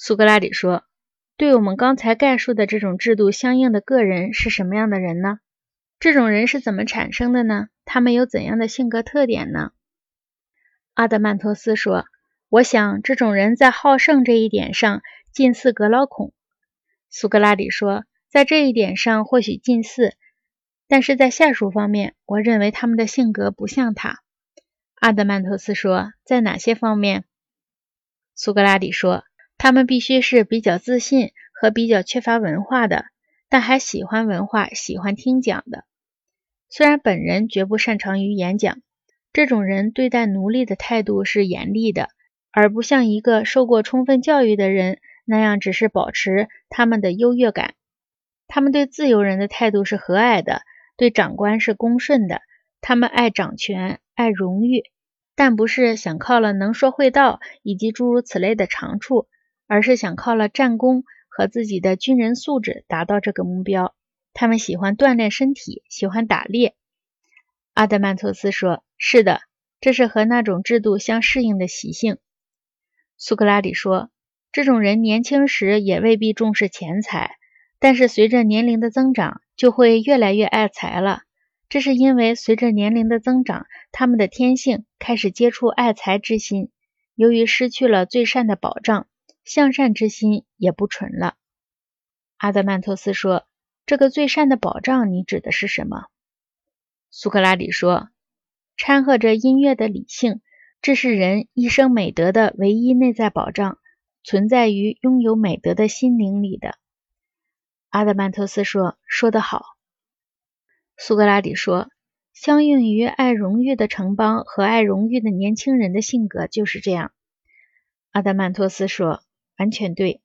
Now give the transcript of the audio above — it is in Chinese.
苏格拉底说：“对我们刚才概述的这种制度相应的个人是什么样的人呢？这种人是怎么产生的呢？他们有怎样的性格特点呢？”阿德曼托斯说：“我想这种人在好胜这一点上近似格劳孔。”苏格拉底说：“在这一点上或许近似，但是在下属方面，我认为他们的性格不像他。”阿德曼托斯说：“在哪些方面？”苏格拉底说。他们必须是比较自信和比较缺乏文化的，但还喜欢文化、喜欢听讲的。虽然本人绝不擅长于演讲，这种人对待奴隶的态度是严厉的，而不像一个受过充分教育的人那样只是保持他们的优越感。他们对自由人的态度是和蔼的，对长官是恭顺的。他们爱掌权、爱荣誉，但不是想靠了能说会道以及诸如此类的长处。而是想靠了战功和自己的军人素质达到这个目标。他们喜欢锻炼身体，喜欢打猎。阿德曼托斯说：“是的，这是和那种制度相适应的习性。”苏格拉底说：“这种人年轻时也未必重视钱财，但是随着年龄的增长，就会越来越爱财了。这是因为随着年龄的增长，他们的天性开始接触爱财之心。由于失去了最善的保障。”向善之心也不纯了。阿德曼托斯说：“这个最善的保障，你指的是什么？”苏格拉底说：“掺和着音乐的理性，这是人一生美德的唯一内在保障，存在于拥有美德的心灵里的。”阿德曼托斯说：“说得好。”苏格拉底说：“相应于爱荣誉的城邦和爱荣誉的年轻人的性格就是这样。”阿德曼托斯说。完全对。